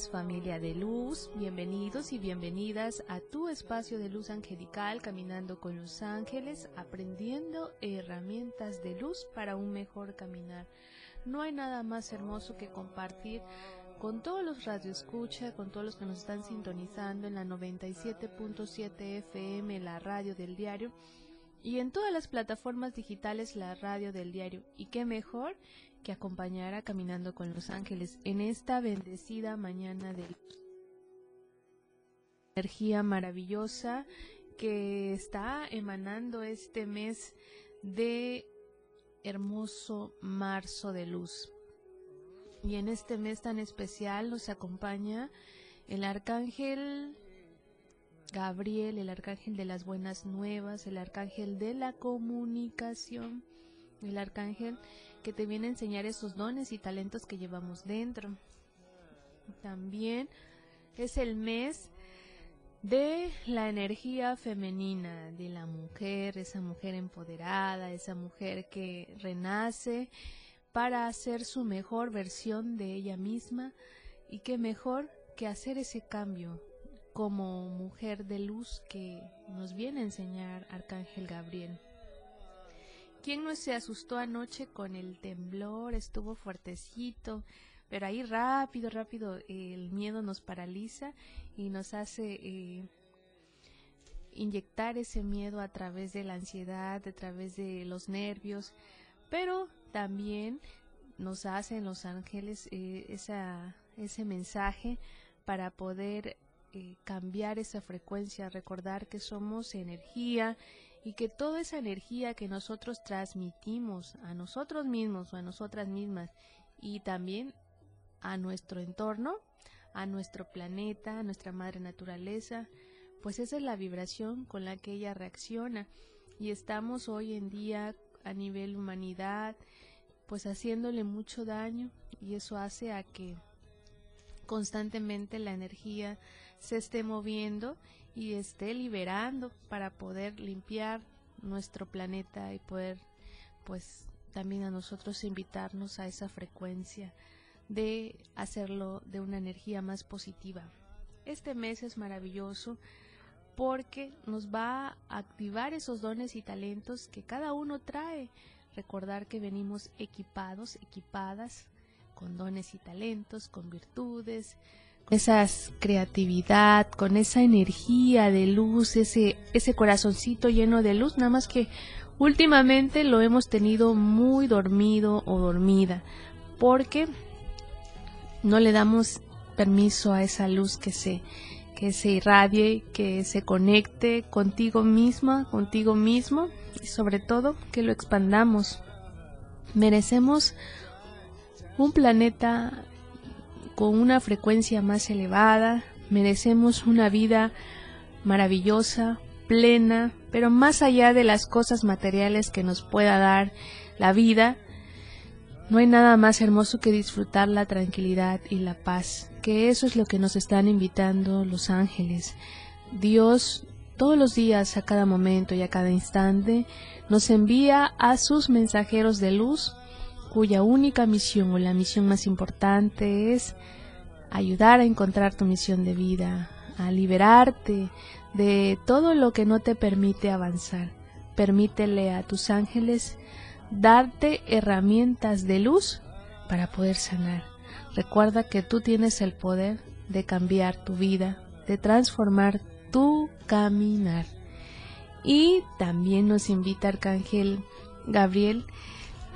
Familia de luz, bienvenidos y bienvenidas a tu espacio de luz angelical caminando con los ángeles, aprendiendo herramientas de luz para un mejor caminar. No hay nada más hermoso que compartir con todos los radioescucha, con todos los que nos están sintonizando en la 97.7 FM, la radio del diario, y en todas las plataformas digitales la radio del diario. Y qué mejor que acompañara Caminando con los Ángeles en esta bendecida mañana de energía maravillosa que está emanando este mes de hermoso marzo de luz. Y en este mes tan especial nos acompaña el arcángel Gabriel, el arcángel de las buenas nuevas, el arcángel de la comunicación, el arcángel que te viene a enseñar esos dones y talentos que llevamos dentro. También es el mes de la energía femenina, de la mujer, esa mujer empoderada, esa mujer que renace para hacer su mejor versión de ella misma y qué mejor que hacer ese cambio como mujer de luz que nos viene a enseñar Arcángel Gabriel. ¿Quién no se asustó anoche con el temblor? Estuvo fuertecito, pero ahí rápido, rápido el miedo nos paraliza y nos hace eh, inyectar ese miedo a través de la ansiedad, a través de los nervios, pero también nos hacen los ángeles eh, ese mensaje para poder eh, cambiar esa frecuencia, recordar que somos energía y que toda esa energía que nosotros transmitimos a nosotros mismos o a nosotras mismas y también a nuestro entorno, a nuestro planeta, a nuestra madre naturaleza, pues esa es la vibración con la que ella reacciona. Y estamos hoy en día a nivel humanidad pues haciéndole mucho daño y eso hace a que constantemente la energía se esté moviendo y esté liberando para poder limpiar nuestro planeta y poder pues también a nosotros invitarnos a esa frecuencia de hacerlo de una energía más positiva. Este mes es maravilloso porque nos va a activar esos dones y talentos que cada uno trae. Recordar que venimos equipados, equipadas con dones y talentos, con virtudes, esa creatividad, con esa energía de luz, ese, ese corazoncito lleno de luz, nada más que últimamente lo hemos tenido muy dormido o dormida, porque no le damos permiso a esa luz que se, que se irradie, que se conecte contigo misma, contigo mismo, y sobre todo que lo expandamos. Merecemos un planeta con una frecuencia más elevada, merecemos una vida maravillosa, plena, pero más allá de las cosas materiales que nos pueda dar la vida, no hay nada más hermoso que disfrutar la tranquilidad y la paz, que eso es lo que nos están invitando los ángeles. Dios todos los días, a cada momento y a cada instante, nos envía a sus mensajeros de luz cuya única misión o la misión más importante es ayudar a encontrar tu misión de vida, a liberarte de todo lo que no te permite avanzar. Permítele a tus ángeles darte herramientas de luz para poder sanar. Recuerda que tú tienes el poder de cambiar tu vida, de transformar tu caminar. Y también nos invita Arcángel Gabriel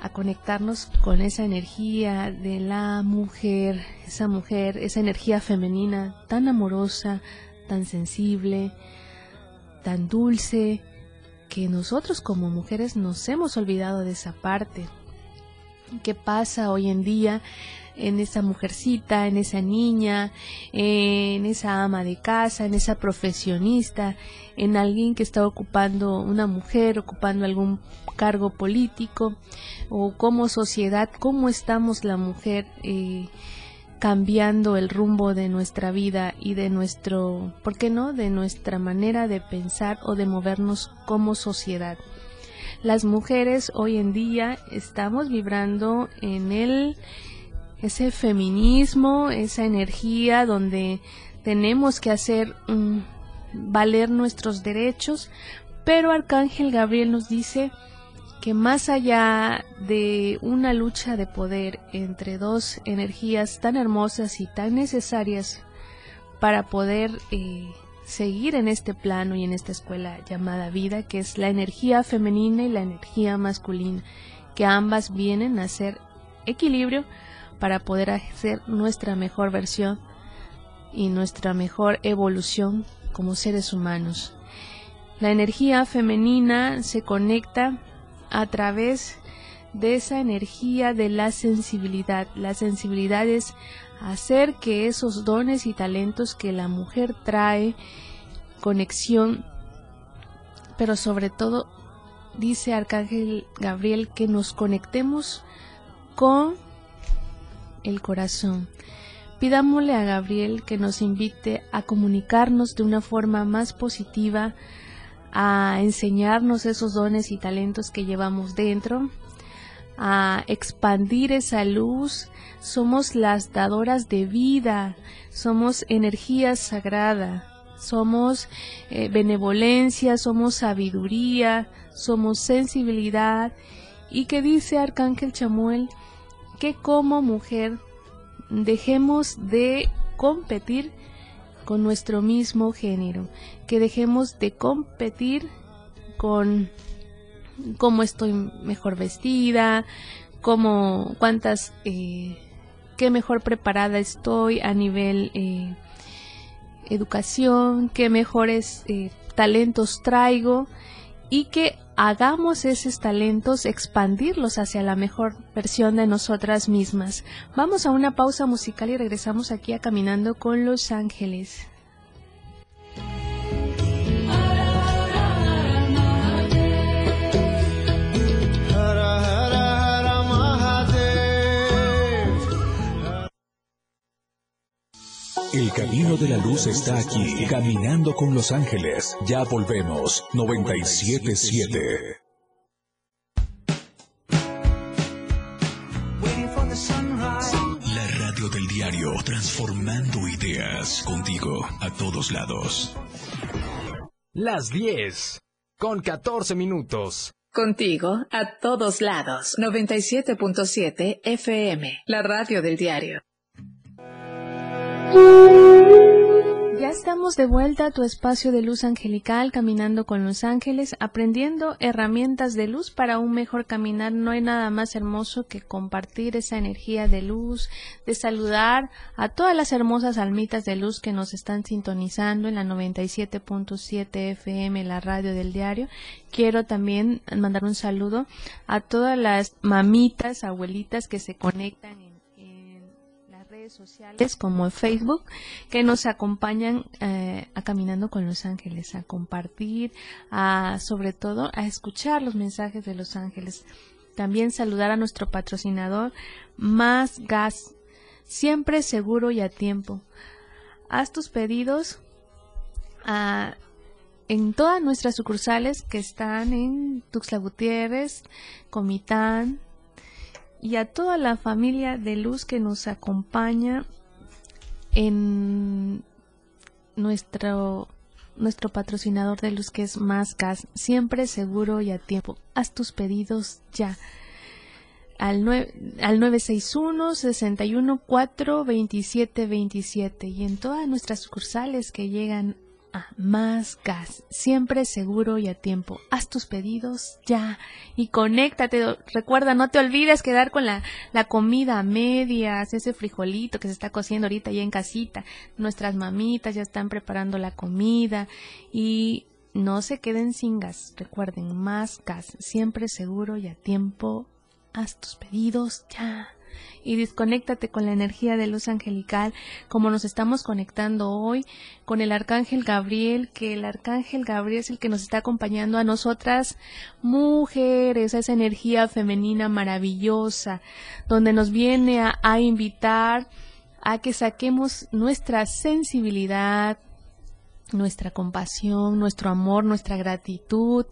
a conectarnos con esa energía de la mujer, esa mujer, esa energía femenina tan amorosa, tan sensible, tan dulce, que nosotros como mujeres nos hemos olvidado de esa parte. qué pasa hoy en día en esa mujercita, en esa niña, en esa ama de casa, en esa profesionista, en alguien que está ocupando una mujer, ocupando algún cargo político, o como sociedad, cómo estamos la mujer eh, cambiando el rumbo de nuestra vida y de nuestro, ¿por qué no?, de nuestra manera de pensar o de movernos como sociedad. Las mujeres hoy en día estamos vibrando en el ese feminismo, esa energía donde tenemos que hacer valer nuestros derechos, pero Arcángel Gabriel nos dice que más allá de una lucha de poder entre dos energías tan hermosas y tan necesarias para poder eh, seguir en este plano y en esta escuela llamada vida, que es la energía femenina y la energía masculina, que ambas vienen a ser equilibrio, para poder hacer nuestra mejor versión y nuestra mejor evolución como seres humanos. La energía femenina se conecta a través de esa energía de la sensibilidad. La sensibilidad es hacer que esos dones y talentos que la mujer trae, conexión, pero sobre todo dice Arcángel Gabriel que nos conectemos con el corazón. Pidámosle a Gabriel que nos invite a comunicarnos de una forma más positiva, a enseñarnos esos dones y talentos que llevamos dentro, a expandir esa luz. Somos las dadoras de vida, somos energía sagrada, somos eh, benevolencia, somos sabiduría, somos sensibilidad. Y que dice Arcángel Chamuel, que como mujer dejemos de competir con nuestro mismo género, que dejemos de competir con cómo estoy mejor vestida, cómo cuántas eh, qué mejor preparada estoy a nivel eh, educación, qué mejores eh, talentos traigo y que hagamos esos talentos expandirlos hacia la mejor versión de nosotras mismas. Vamos a una pausa musical y regresamos aquí a Caminando con los Ángeles. El camino de la luz está aquí, caminando con los ángeles. Ya volvemos, 977. La radio del diario, transformando ideas contigo a todos lados. Las 10, con 14 minutos. Contigo a todos lados, 97.7 FM, la radio del diario. Ya estamos de vuelta a tu espacio de luz angelical, caminando con los ángeles, aprendiendo herramientas de luz para un mejor caminar. No hay nada más hermoso que compartir esa energía de luz, de saludar a todas las hermosas almitas de luz que nos están sintonizando en la 97.7 FM, la radio del diario. Quiero también mandar un saludo a todas las mamitas, abuelitas que se conectan sociales como Facebook que nos acompañan eh, a Caminando con los Ángeles, a compartir, a sobre todo a escuchar los mensajes de los ángeles. También saludar a nuestro patrocinador Más Gas, siempre seguro y a tiempo. Haz tus pedidos en todas nuestras sucursales que están en Tuxtla Gutiérrez, Comitán, y a toda la familia de luz que nos acompaña en nuestro nuestro patrocinador de luz que es Más Gas, siempre seguro y a tiempo. Haz tus pedidos ya al, al 961 61 4 27 27 y en todas nuestras sucursales que llegan más gas, siempre seguro y a tiempo. Haz tus pedidos ya y conéctate. Recuerda, no te olvides quedar con la, la comida a medias, ese frijolito que se está cociendo ahorita ya en casita. Nuestras mamitas ya están preparando la comida y no se queden sin gas. Recuerden, más gas, siempre seguro y a tiempo haz tus pedidos ya y desconéctate con la energía de luz angelical, como nos estamos conectando hoy con el arcángel Gabriel, que el arcángel Gabriel es el que nos está acompañando a nosotras mujeres, a esa energía femenina maravillosa, donde nos viene a, a invitar a que saquemos nuestra sensibilidad, nuestra compasión, nuestro amor, nuestra gratitud,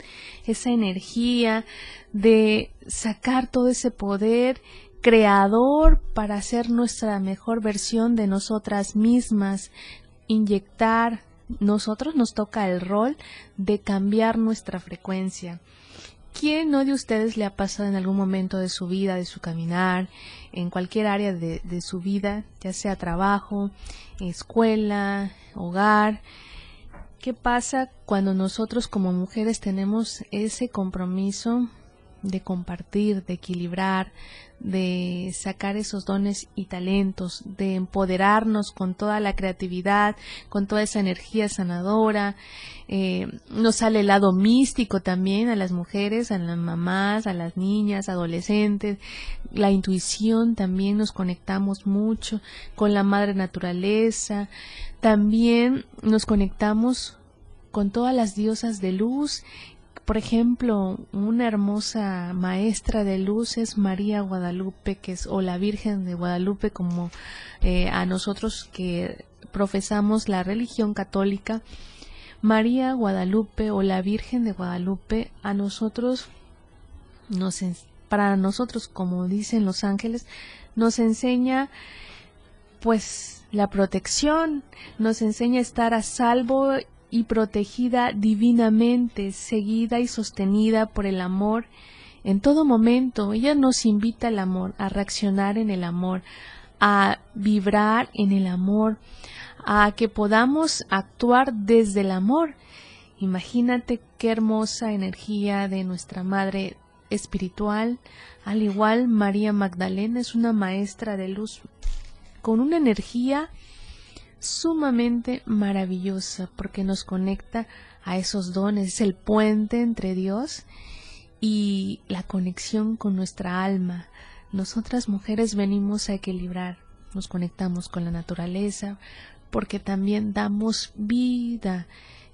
esa energía de sacar todo ese poder creador para ser nuestra mejor versión de nosotras mismas, inyectar, nosotros nos toca el rol de cambiar nuestra frecuencia. ¿Quién no de ustedes le ha pasado en algún momento de su vida, de su caminar, en cualquier área de, de su vida, ya sea trabajo, escuela, hogar? ¿Qué pasa cuando nosotros como mujeres tenemos ese compromiso de compartir, de equilibrar, de sacar esos dones y talentos, de empoderarnos con toda la creatividad, con toda esa energía sanadora. Eh, nos sale el lado místico también a las mujeres, a las mamás, a las niñas, adolescentes. La intuición también nos conectamos mucho con la madre naturaleza. También nos conectamos con todas las diosas de luz por ejemplo, una hermosa maestra de luz es María Guadalupe, que es, o la Virgen de Guadalupe, como eh, a nosotros que profesamos la religión católica. María Guadalupe o la Virgen de Guadalupe, a nosotros, nos, para nosotros, como dicen los ángeles, nos enseña pues la protección, nos enseña a estar a salvo y protegida divinamente, seguida y sostenida por el amor en todo momento. Ella nos invita al amor, a reaccionar en el amor, a vibrar en el amor, a que podamos actuar desde el amor. Imagínate qué hermosa energía de nuestra Madre espiritual. Al igual, María Magdalena es una maestra de luz con una energía sumamente maravillosa porque nos conecta a esos dones, es el puente entre Dios y la conexión con nuestra alma. Nosotras mujeres venimos a equilibrar, nos conectamos con la naturaleza porque también damos vida,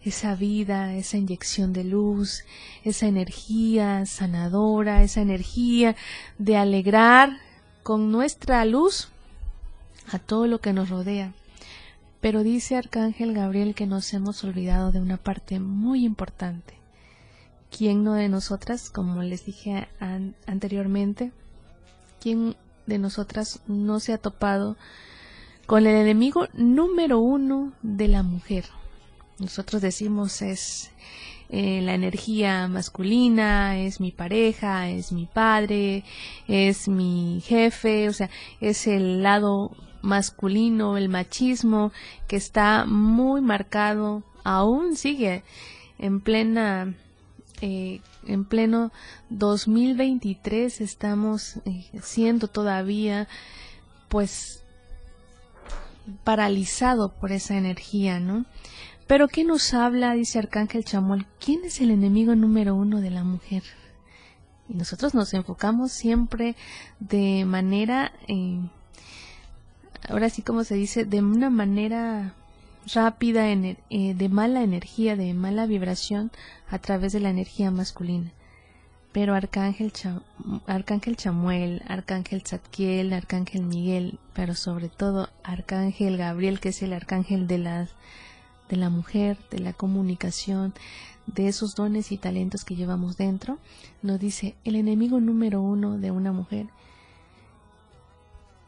esa vida, esa inyección de luz, esa energía sanadora, esa energía de alegrar con nuestra luz a todo lo que nos rodea. Pero dice Arcángel Gabriel que nos hemos olvidado de una parte muy importante. ¿Quién no de nosotras, como les dije anteriormente, quién de nosotras no se ha topado con el enemigo número uno de la mujer? Nosotros decimos es eh, la energía masculina, es mi pareja, es mi padre, es mi jefe, o sea, es el lado masculino, el machismo que está muy marcado, aún sigue en plena eh, en pleno 2023 estamos eh, siendo todavía pues paralizado por esa energía, ¿no? Pero ¿qué nos habla? Dice Arcángel Chamuel, ¿quién es el enemigo número uno de la mujer? Y nosotros nos enfocamos siempre de manera eh, ahora sí como se dice, de una manera rápida, eh, de mala energía, de mala vibración a través de la energía masculina. Pero Arcángel, Arcángel Chamuel, Arcángel Zadkiel, Arcángel Miguel, pero sobre todo Arcángel Gabriel, que es el arcángel de la, de la mujer, de la comunicación, de esos dones y talentos que llevamos dentro, nos dice el enemigo número uno de una mujer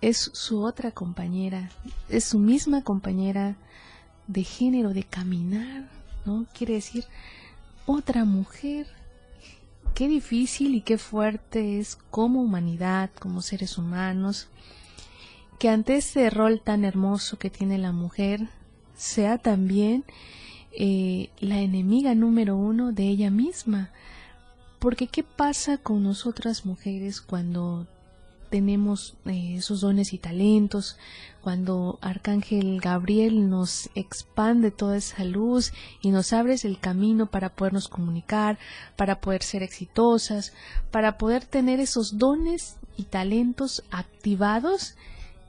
es su otra compañera, es su misma compañera de género, de caminar, ¿no? Quiere decir otra mujer. Qué difícil y qué fuerte es como humanidad, como seres humanos, que ante ese rol tan hermoso que tiene la mujer, sea también eh, la enemiga número uno de ella misma. Porque ¿qué pasa con nosotras mujeres cuando tenemos eh, esos dones y talentos, cuando Arcángel Gabriel nos expande toda esa luz y nos abres el camino para podernos comunicar, para poder ser exitosas, para poder tener esos dones y talentos activados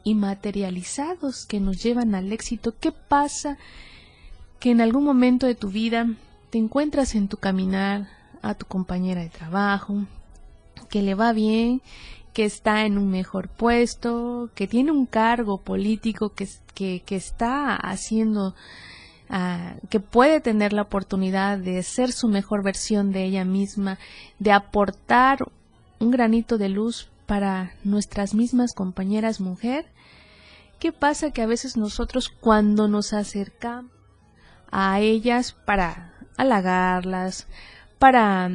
y materializados que nos llevan al éxito. ¿Qué pasa? Que en algún momento de tu vida te encuentras en tu caminar a tu compañera de trabajo, que le va bien, que está en un mejor puesto, que tiene un cargo político que, que, está haciendo, ah, que puede tener la oportunidad de ser su mejor versión de ella misma, de aportar un granito de luz para nuestras mismas compañeras mujer. ¿Qué pasa que a veces nosotros cuando nos acercamos a ellas para halagarlas, para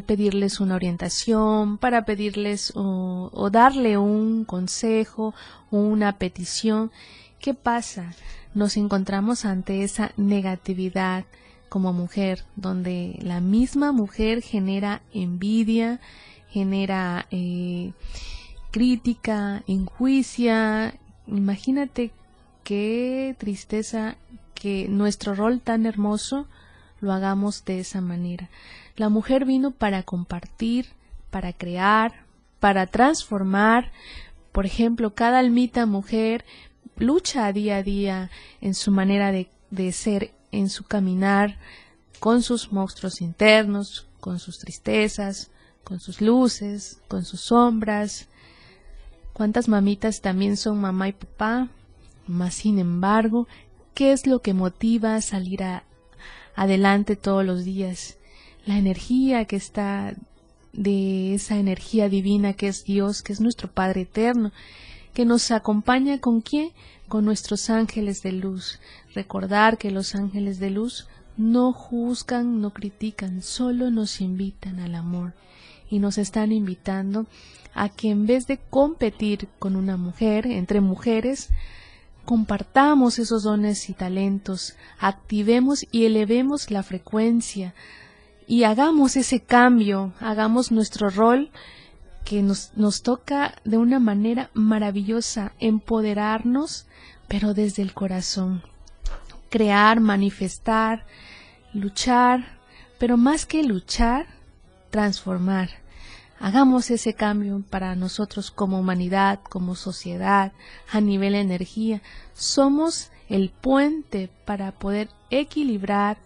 pedirles una orientación, para pedirles o, darle un consejo o una petición. ¿Qué pasa? Nos encontramos ante esa negatividad como mujer, donde la misma mujer genera envidia, genera eh, crítica, enjuicia. Imagínate qué tristeza que nuestro rol tan hermoso lo hagamos de esa manera. La mujer vino para compartir, para crear, para transformar. Por ejemplo, cada almita mujer lucha día a día en su manera de, de ser, en su caminar, con sus monstruos internos, con sus tristezas, con sus luces, con sus sombras. ¿Cuántas mamitas también son mamá y papá? Mas, sin embargo, ¿qué es lo que motiva a salir a, adelante todos los días? La energía que está de esa energía divina que es Dios, que es nuestro Padre eterno, que nos acompaña con quién? Con nuestros ángeles de luz. Recordar que los ángeles de luz no juzgan, no critican, solo nos invitan al amor y nos están invitando a que en vez de competir con una mujer, entre mujeres, compartamos esos dones y talentos, activemos y elevemos la frecuencia, y hagamos ese cambio, hagamos nuestro rol que nos, nos toca de una manera maravillosa, empoderarnos, pero desde el corazón, crear, manifestar, luchar, pero más que luchar, transformar. Hagamos ese cambio para nosotros como humanidad, como sociedad, a nivel energía. Somos el puente para poder equilibrar,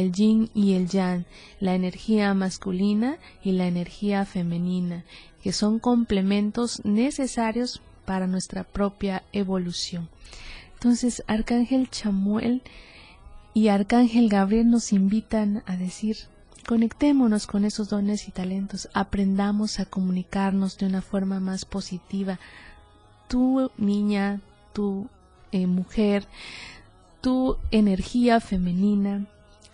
el yin y el yang, la energía masculina y la energía femenina, que son complementos necesarios para nuestra propia evolución. Entonces, Arcángel Chamuel y Arcángel Gabriel nos invitan a decir, conectémonos con esos dones y talentos, aprendamos a comunicarnos de una forma más positiva. Tu niña, tu eh, mujer, tu energía femenina,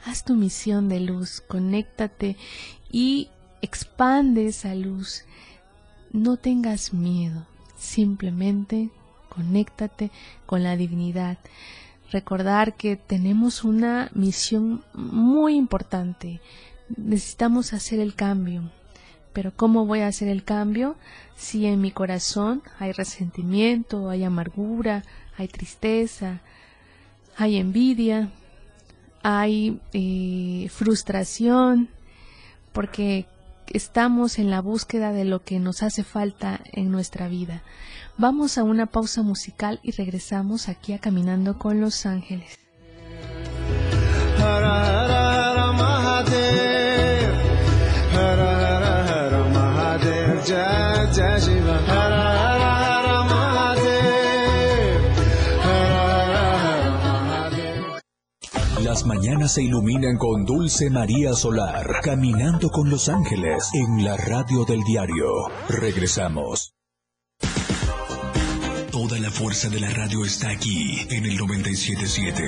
haz tu misión de luz, conéctate y expande esa luz. No tengas miedo, simplemente conéctate con la divinidad. Recordar que tenemos una misión muy importante. Necesitamos hacer el cambio. Pero ¿cómo voy a hacer el cambio si en mi corazón hay resentimiento, hay amargura, hay tristeza, hay envidia, hay eh, frustración, porque estamos en la búsqueda de lo que nos hace falta en nuestra vida. Vamos a una pausa musical y regresamos aquí a Caminando con los Ángeles. Las mañanas se iluminan con Dulce María Solar, caminando con los ángeles en la radio del diario. Regresamos. Toda la fuerza de la radio está aquí en el 977.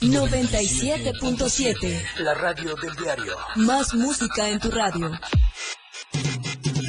97.7 La radio del diario. Más música en tu radio.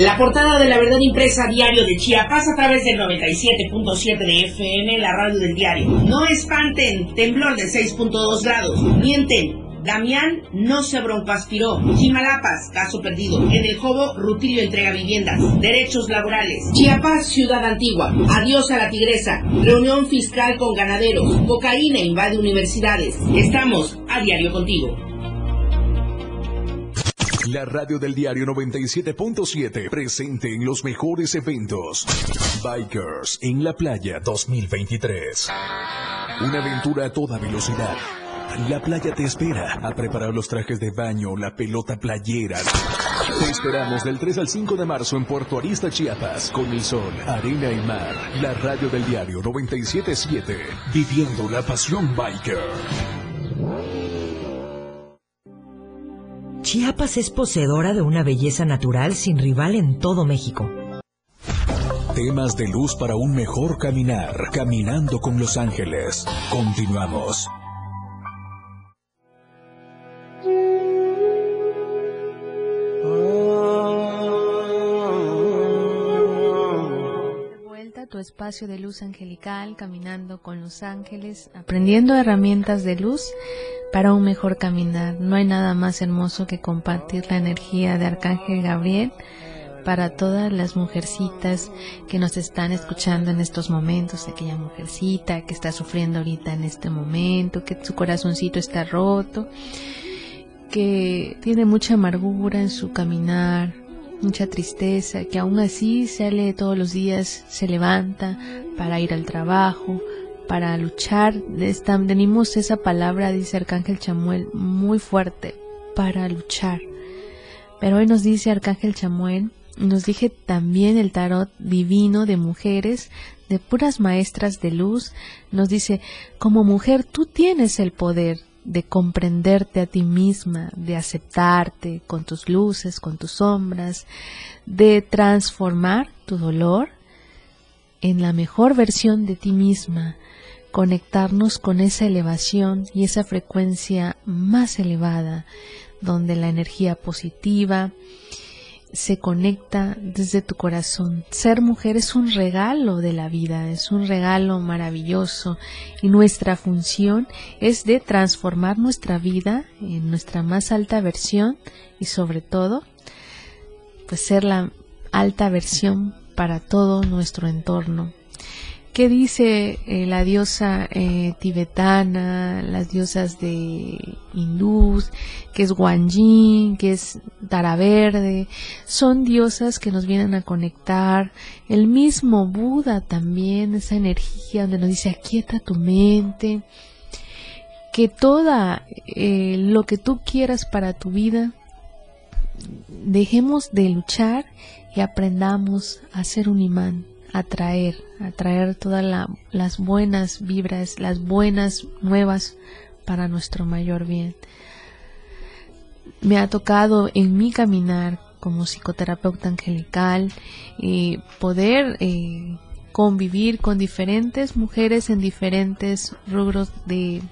La portada de la verdad impresa diario de Chiapas a través del 97.7 de FM, la radio del diario. No espanten, temblor de 6.2 grados. Mienten. Damián no se broncoaspiró. Chimalapas, caso perdido. En el Jobo, Rutilio entrega viviendas. Derechos laborales. Chiapas, ciudad antigua. Adiós a la tigresa. Reunión fiscal con ganaderos. Cocaína invade universidades. Estamos a diario contigo. La radio del diario 97.7 presente en los mejores eventos. Bikers en la playa 2023. Una aventura a toda velocidad. La playa te espera a preparar los trajes de baño, la pelota playera. Te esperamos del 3 al 5 de marzo en Puerto Arista, Chiapas, con el sol, arena y mar. La radio del diario 977, viviendo la pasión biker. Chiapas es poseedora de una belleza natural sin rival en todo México. Temas de luz para un mejor caminar. Caminando con Los Ángeles. Continuamos. Espacio de luz angelical, caminando con los ángeles, aprendiendo herramientas de luz para un mejor caminar. No hay nada más hermoso que compartir la energía de Arcángel Gabriel para todas las mujercitas que nos están escuchando en estos momentos, aquella mujercita que está sufriendo ahorita en este momento, que su corazoncito está roto, que tiene mucha amargura en su caminar, mucha tristeza, que aún así sale todos los días, se levanta para ir al trabajo, para luchar. Tenemos esa palabra, dice Arcángel Chamuel, muy fuerte, para luchar. Pero hoy nos dice Arcángel Chamuel, nos dije también el tarot divino de mujeres, de puras maestras de luz, nos dice, como mujer tú tienes el poder de comprenderte a ti misma, de aceptarte con tus luces, con tus sombras, de transformar tu dolor en la mejor versión de ti misma, conectarnos con esa elevación y esa frecuencia más elevada, donde la energía positiva se conecta desde tu corazón. Ser mujer es un regalo de la vida, es un regalo maravilloso y nuestra función es de transformar nuestra vida en nuestra más alta versión y sobre todo pues ser la alta versión para todo nuestro entorno. ¿Qué dice eh, la diosa eh, tibetana, las diosas de hindús, que es Guanyin, que es Tara Verde? Son diosas que nos vienen a conectar. El mismo Buda también, esa energía donde nos dice aquieta tu mente. Que toda eh, lo que tú quieras para tu vida, dejemos de luchar y aprendamos a ser un imán atraer, atraer todas las buenas vibras, las buenas nuevas para nuestro mayor bien. Me ha tocado en mi caminar como psicoterapeuta angelical eh, poder eh, convivir con diferentes mujeres en diferentes rubros de,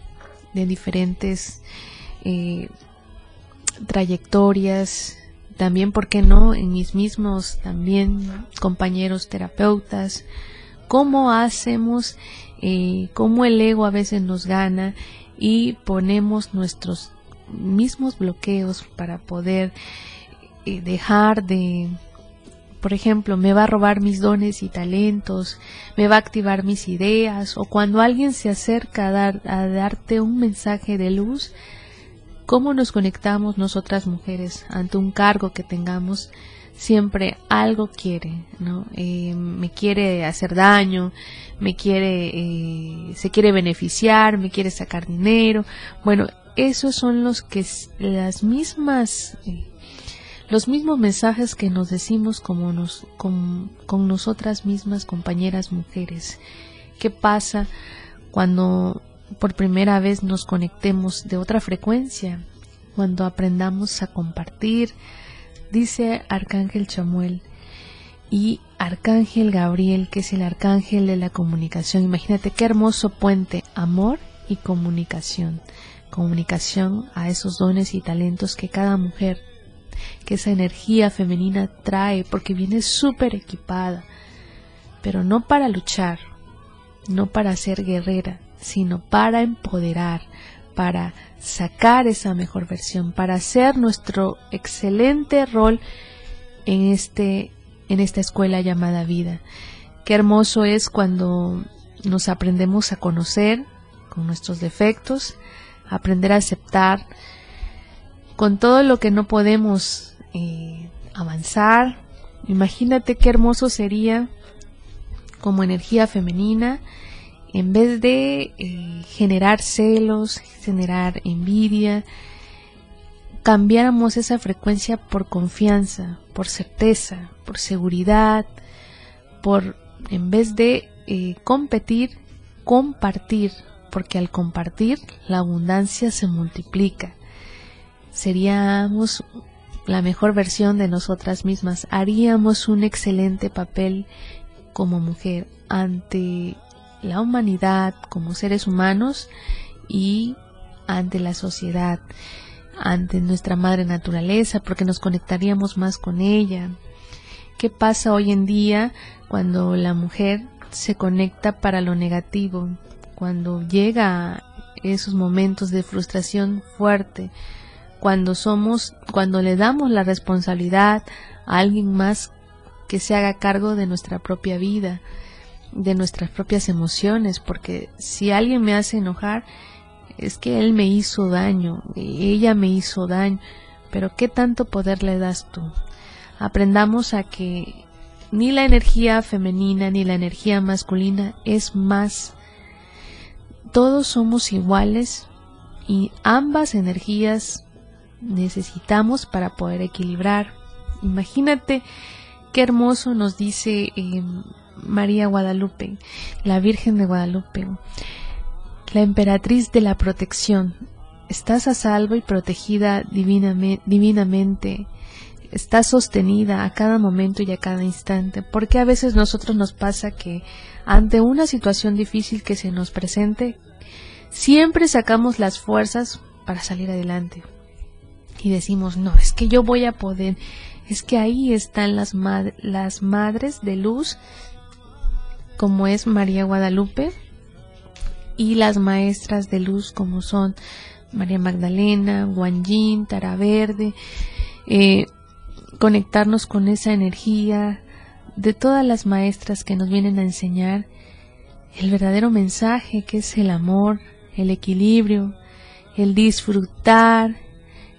de diferentes eh, trayectorias, también, ¿por qué no?, en mis mismos también compañeros terapeutas, cómo hacemos, eh, cómo el ego a veces nos gana y ponemos nuestros mismos bloqueos para poder eh, dejar de, por ejemplo, me va a robar mis dones y talentos, me va a activar mis ideas, o cuando alguien se acerca a, dar, a darte un mensaje de luz, cómo nos conectamos nosotras mujeres ante un cargo que tengamos siempre algo quiere, ¿no? Eh, me quiere hacer daño, me quiere, eh, se quiere beneficiar, me quiere sacar dinero. Bueno, esos son los que las mismas, eh, los mismos mensajes que nos decimos como nos, con, con nosotras mismas compañeras mujeres. ¿Qué pasa cuando por primera vez nos conectemos de otra frecuencia? Cuando aprendamos a compartir, dice Arcángel Chamuel y Arcángel Gabriel, que es el arcángel de la comunicación. Imagínate qué hermoso puente, amor y comunicación. Comunicación a esos dones y talentos que cada mujer, que esa energía femenina trae, porque viene súper equipada, pero no para luchar, no para ser guerrera, sino para empoderar, para sacar esa mejor versión, para hacer nuestro excelente rol en este en esta escuela llamada vida. Qué hermoso es cuando nos aprendemos a conocer con nuestros defectos, aprender a aceptar con todo lo que no podemos eh, avanzar. Imagínate qué hermoso sería como energía femenina en vez de eh, generar celos, generar envidia, cambiáramos esa frecuencia por confianza, por certeza, por seguridad, por, en vez de eh, competir, compartir, porque al compartir la abundancia se multiplica. Seríamos la mejor versión de nosotras mismas, haríamos un excelente papel como mujer ante la humanidad como seres humanos y ante la sociedad, ante nuestra madre naturaleza, porque nos conectaríamos más con ella. ¿Qué pasa hoy en día cuando la mujer se conecta para lo negativo? Cuando llega esos momentos de frustración fuerte, cuando somos, cuando le damos la responsabilidad a alguien más que se haga cargo de nuestra propia vida, de nuestras propias emociones, porque si alguien me hace enojar, es que él me hizo daño, ella me hizo daño, pero ¿qué tanto poder le das tú? Aprendamos a que ni la energía femenina ni la energía masculina es más. Todos somos iguales y ambas energías necesitamos para poder equilibrar. Imagínate qué hermoso nos dice eh, María Guadalupe, la Virgen de Guadalupe, la emperatriz de la protección. Estás a salvo y protegida divinamente. Estás sostenida a cada momento y a cada instante. Porque a veces nosotros nos pasa que ante una situación difícil que se nos presente, siempre sacamos las fuerzas para salir adelante. Y decimos, no, es que yo voy a poder, es que ahí están las, las madres de luz como es María Guadalupe, y las maestras de luz como son María Magdalena, Guanyin, Tara Verde, eh, conectarnos con esa energía de todas las maestras que nos vienen a enseñar el verdadero mensaje que es el amor, el equilibrio, el disfrutar,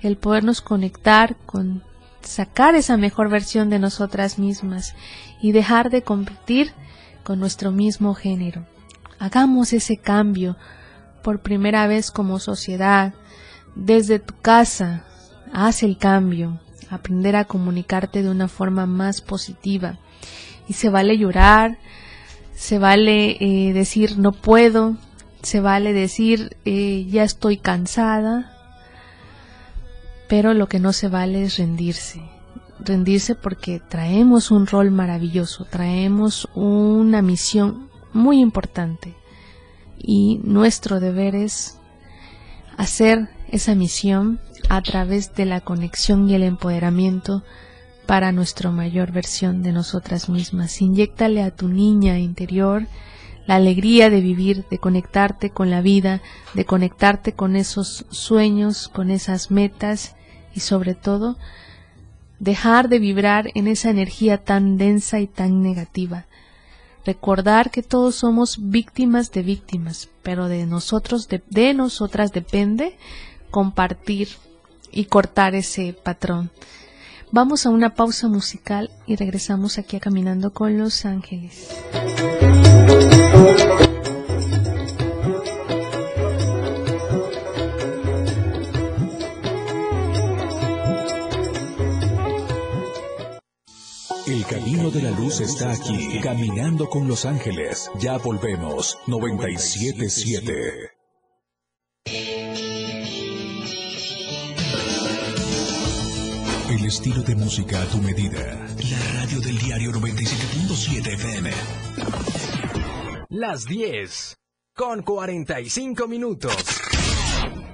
el podernos conectar con sacar esa mejor versión de nosotras mismas y dejar de competir con nuestro mismo género. Hagamos ese cambio por primera vez como sociedad. Desde tu casa, haz el cambio. Aprender a comunicarte de una forma más positiva. Y se vale llorar, se vale eh, decir no puedo, se vale decir eh, ya estoy cansada, pero lo que no se vale es rendirse rendirse porque traemos un rol maravilloso, traemos una misión muy importante y nuestro deber es hacer esa misión a través de la conexión y el empoderamiento para nuestra mayor versión de nosotras mismas. Inyéctale a tu niña interior la alegría de vivir, de conectarte con la vida, de conectarte con esos sueños, con esas metas y sobre todo dejar de vibrar en esa energía tan densa y tan negativa. Recordar que todos somos víctimas de víctimas, pero de nosotros, de, nosotras depende compartir y cortar ese patrón. Vamos a una pausa musical y regresamos aquí a Caminando con los Ángeles. Camino de la luz está aquí, caminando con los ángeles. Ya volvemos, 977. El estilo de música a tu medida. La radio del diario 97.7 FM. Las 10 con 45 minutos.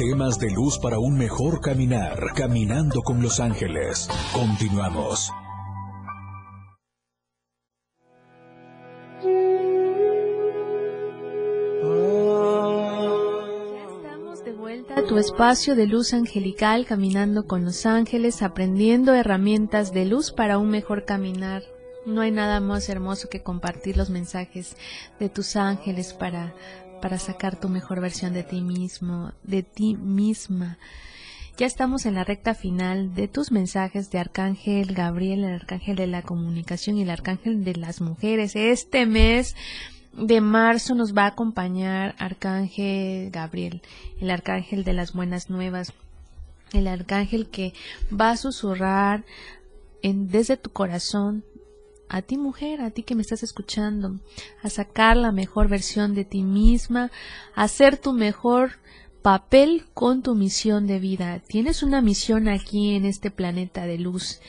Temas de luz para un mejor caminar, caminando con los ángeles. Continuamos. tu espacio de luz angelical, caminando con los ángeles, aprendiendo herramientas de luz para un mejor caminar. No hay nada más hermoso que compartir los mensajes de tus ángeles para, para sacar tu mejor versión de ti mismo, de ti misma. Ya estamos en la recta final de tus mensajes de Arcángel Gabriel, el Arcángel de la Comunicación y el Arcángel de las Mujeres. Este mes de marzo nos va a acompañar Arcángel Gabriel, el Arcángel de las Buenas Nuevas, el Arcángel que va a susurrar en, desde tu corazón a ti mujer, a ti que me estás escuchando, a sacar la mejor versión de ti misma, a hacer tu mejor papel con tu misión de vida. Tienes una misión aquí en este planeta de luz.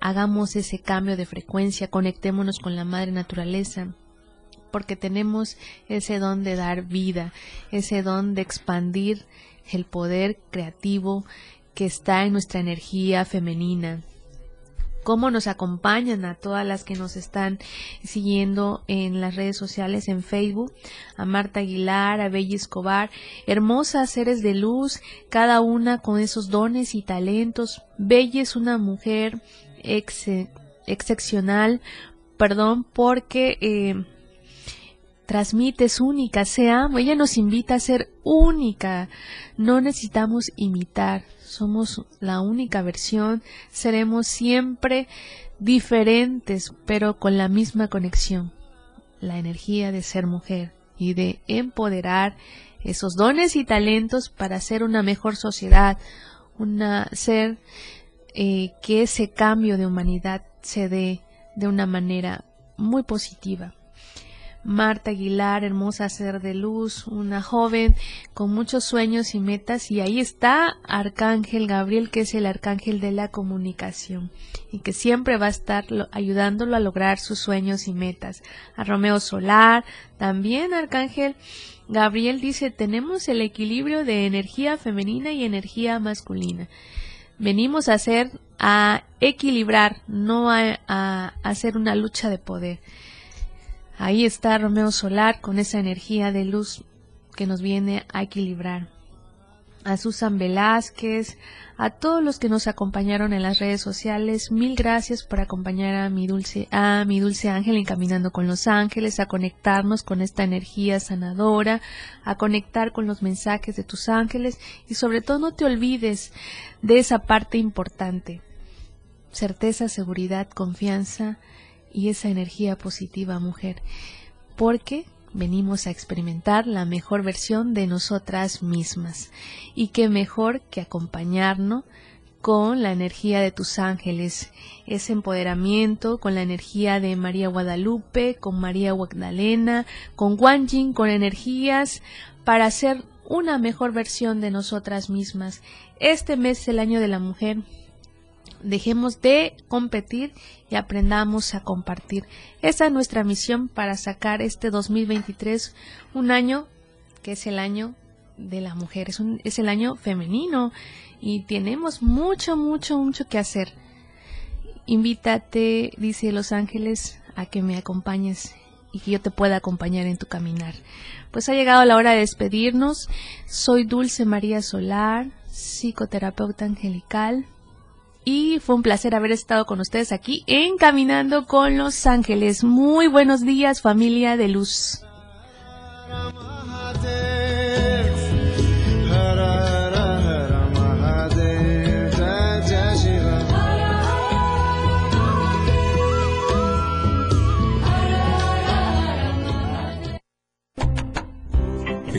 Hagamos ese cambio de frecuencia, conectémonos con la madre naturaleza, porque tenemos ese don de dar vida, ese don de expandir el poder creativo que está en nuestra energía femenina. Cómo nos acompañan a todas las que nos están siguiendo en las redes sociales, en Facebook, a Marta Aguilar, a Bella Escobar, hermosas seres de luz, cada una con esos dones y talentos. Bella es una mujer excepcional, perdón, porque eh, transmite, es única, se ella nos invita a ser única, no necesitamos imitar, somos la única versión, seremos siempre diferentes, pero con la misma conexión, la energía de ser mujer y de empoderar esos dones y talentos para ser una mejor sociedad, una ser eh, que ese cambio de humanidad se dé de una manera muy positiva. Marta Aguilar, hermosa ser de luz, una joven con muchos sueños y metas y ahí está Arcángel Gabriel que es el arcángel de la comunicación y que siempre va a estar ayudándolo a lograr sus sueños y metas. A Romeo Solar, también Arcángel Gabriel dice tenemos el equilibrio de energía femenina y energía masculina. Venimos a hacer, a equilibrar, no a, a hacer una lucha de poder. Ahí está Romeo Solar con esa energía de luz que nos viene a equilibrar. A Susan Velázquez, a todos los que nos acompañaron en las redes sociales, mil gracias por acompañar a mi dulce, a mi dulce ángel en Caminando con los Ángeles, a conectarnos con esta energía sanadora, a conectar con los mensajes de tus ángeles y sobre todo no te olvides de esa parte importante. Certeza, seguridad, confianza, y esa energía positiva, mujer, porque venimos a experimentar la mejor versión de nosotras mismas. Y qué mejor que acompañarnos con la energía de tus ángeles, ese empoderamiento con la energía de María Guadalupe, con María Magdalena, con Wanjin, con energías para hacer una mejor versión de nosotras mismas. Este mes es el año de la mujer. Dejemos de competir y aprendamos a compartir. Esa es nuestra misión para sacar este 2023 un año que es el año de la mujer, es, un, es el año femenino y tenemos mucho, mucho, mucho que hacer. Invítate, dice Los Ángeles, a que me acompañes y que yo te pueda acompañar en tu caminar. Pues ha llegado la hora de despedirnos. Soy Dulce María Solar, psicoterapeuta angelical. Y fue un placer haber estado con ustedes aquí en Caminando con Los Ángeles. Muy buenos días familia de luz.